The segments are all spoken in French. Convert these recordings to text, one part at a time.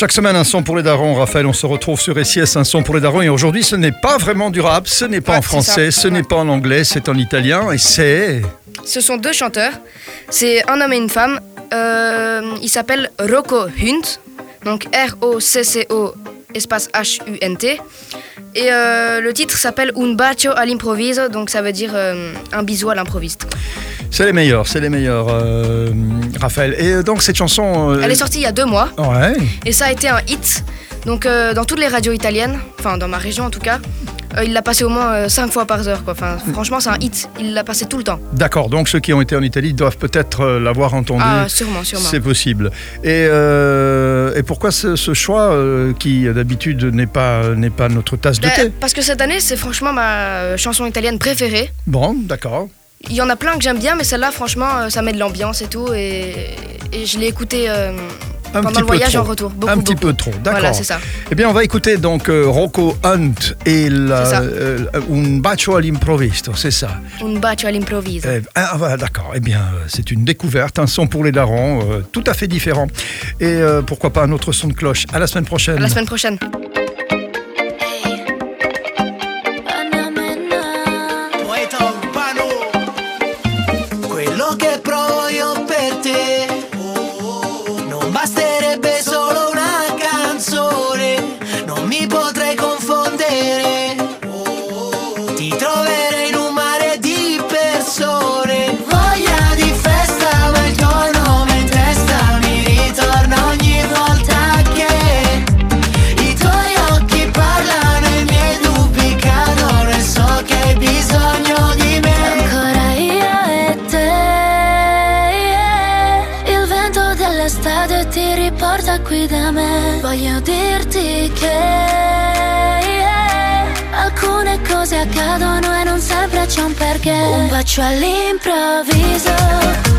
Chaque semaine, un son pour les darons. Raphaël, on se retrouve sur SIS, un son pour les darons. Et aujourd'hui, ce n'est pas vraiment du rap, ce n'est pas Ouais, en français, ça. ce Ouais. n'est pas en anglais, c'est en italien. Et c'est. Ce sont deux chanteurs. C'est un homme et une femme. Euh, il s'appelle Rocco Hunt. Donc R-O-C-C-O espace H-U-N-T. Et euh, le titre s'appelle Un bacio all'improvviso. Donc ça veut dire euh, un bisou à l'improviste. C'est les meilleurs, c'est les meilleurs, euh, Raphaël. Et euh, donc, cette chanson. euh, Elle est sortie il y a deux mois. Ouais. Et ça a été un hit. Donc euh, dans toutes les radios italiennes, enfin dans ma région en tout cas, euh, il l'a passé au moins 5 fois par heure. Quoi. Enfin, franchement, c'est un hit. Il l'a passé tout le temps. D'accord, donc ceux qui ont été en Italie doivent peut-être euh, l'avoir entendu. Ah, sûrement, sûrement. C'est possible. Et, euh, et pourquoi ce, ce choix euh, qui d'habitude n'est pas, n'est pas notre tasse de Ben, thé? parce que cette année, c'est franchement ma euh, chanson italienne préférée. Bon, d'accord. Il y en a plein que j'aime bien, mais celle-là, franchement, euh, ça met de l'ambiance et tout. Et, et je l'ai écoutée euh, Un pendant petit le peu voyage trop. en retour. Beaucoup, Un petit beaucoup. peu trop, d'accord. Voilà, c'est ça. Eh bien, on va écouter donc euh, Rocco Hunt et la, euh, Un bacio c'est ça. Un bacio all'improvviso. Eh, ah, voilà, d'accord. Eh bien, c'est une découverte, un son pour les darons, euh, tout à fait différent. Et pourquoi pas un autre son de cloche. À la semaine prochaine. À la semaine prochaine. Quello che provo io per te, vento dell'estate ti riporta qui da me. Voglio dirti che Alcune cose accadono e non sempre c'è un perché. Un bacio all'improvviso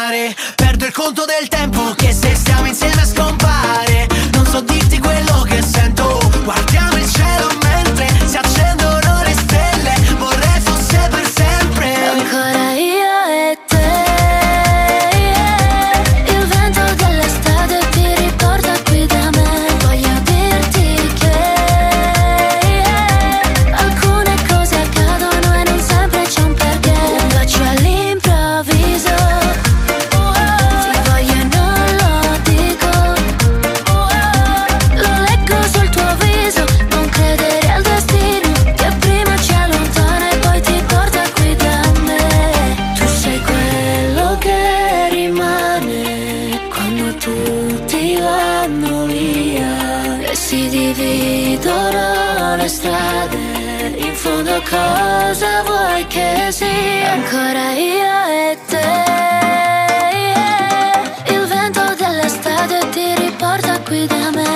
mare, perdo il conto del tempo che se stiamo insieme scompare. Non so dirti quello che sento, guardiamo il cielo mentre si dividono le strade. In fondo cosa vuoi che sia? Ancora io e te. Il vento dell'estate ti riporta qui da me